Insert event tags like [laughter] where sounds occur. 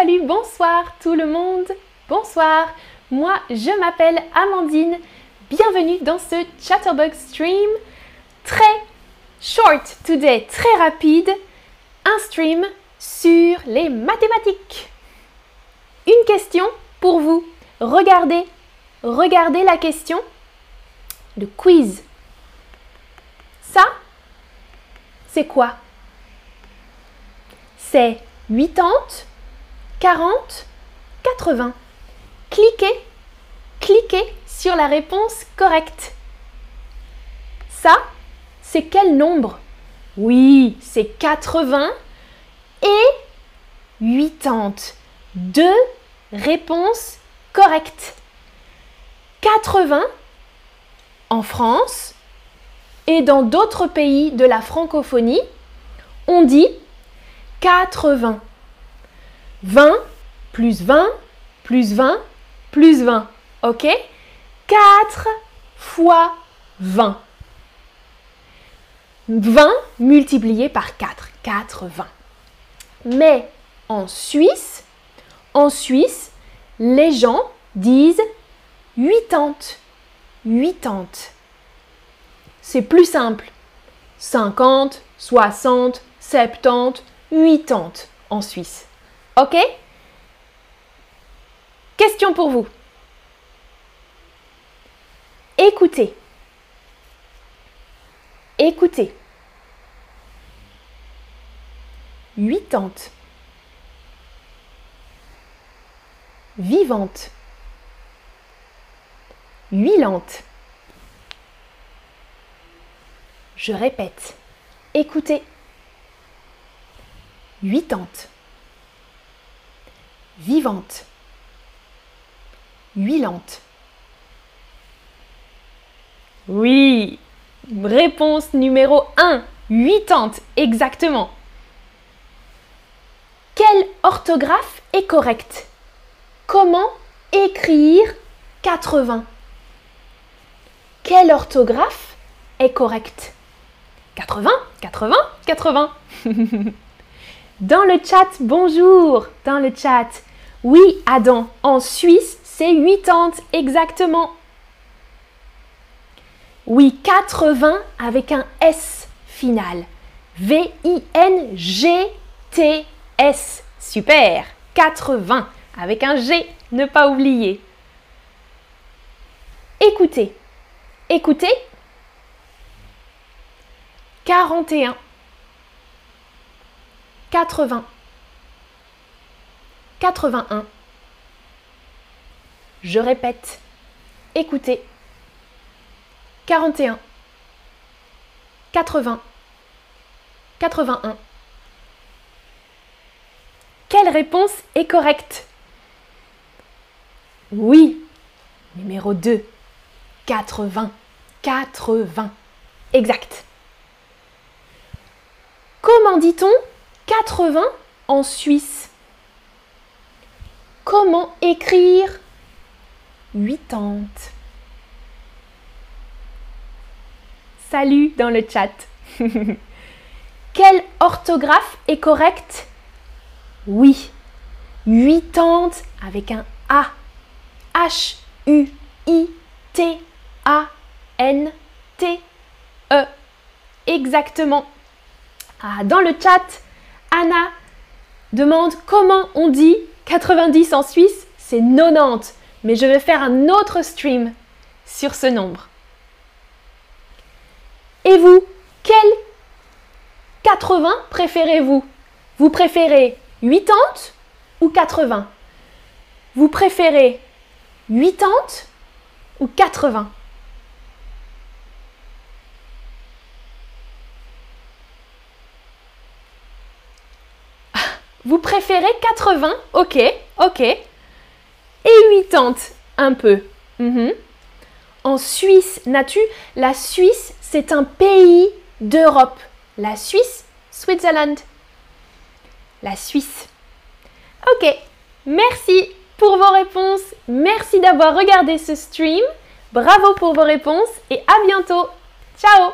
salut, bonsoir tout le monde. Bonsoir. Moi, je m'appelle Amandine. Bienvenue dans ce Chatterbug stream très short today, très rapide. Un stream sur les mathématiques. Une question pour vous. Regardez, regardez la question. Le quiz. Ça, c'est quoi? C'est 80, 40, 80. Cliquez, cliquez sur la réponse correcte. Ça, c'est quel nombre? Oui, c'est 80 et 80. Deux réponses correctes. 80 en France et dans d'autres pays de la francophonie, on dit 80. 20 plus 20 plus 20 plus 20. OK? 4 fois 20. 20 multiplié par 4. 80. Mais en Suisse, en Suisse, les gens disent 80. 80. C'est plus simple. 50, 60, 70, 80 en Suisse. OK? Question pour vous. Écoutez. Écoutez. 80. Vivante. Huilante. Je répète. Écoutez. Huitante. Vivante. Huilante. Oui. Réponse numéro 1. Huitante. Exactement. Quelle orthographe est correcte Comment écrire 80 Quelle orthographe est correcte 80, 80, 80. Dans le chat, bonjour. Dans le chat. Oui, Adam, en Suisse, c'est 80 exactement. Oui, 80 avec un S final. V-I-N-G-T-S. Super. 80 avec un G, ne pas oublier. Écoutez. Écoutez. 41. 80. 81. Je répète. Écoutez. 41. 80. 81. Quelle réponse est correcte? Oui. Numéro 2. 80. 80. Exact. Comment dit-on 80 en Suisse? Comment écrire? 80 Salut dans le chat. [laughs] Quelle orthographe est correcte Oui. 80 avec un A. H-U-I-T-A-N-T-E. Exactement. Ah, dans le chat, Anna demande comment on dit 90 en Suisse. C'est 90. Mais je vais faire un autre stream sur ce nombre. Et vous, quel 80 préférez-vous? Vous préférez 80 ou 80 Vous préférez 80 ou 80 Vous préférez 80 Ok, ok. Et 80 Un peu. Mhm. En Suisse, n'as-tu? La Suisse, c'est un pays d'Europe. La Suisse, Switzerland. La Suisse. Ok, merci pour vos réponses. Merci d'avoir regardé ce stream. Bravo pour vos réponses et à bientôt. Ciao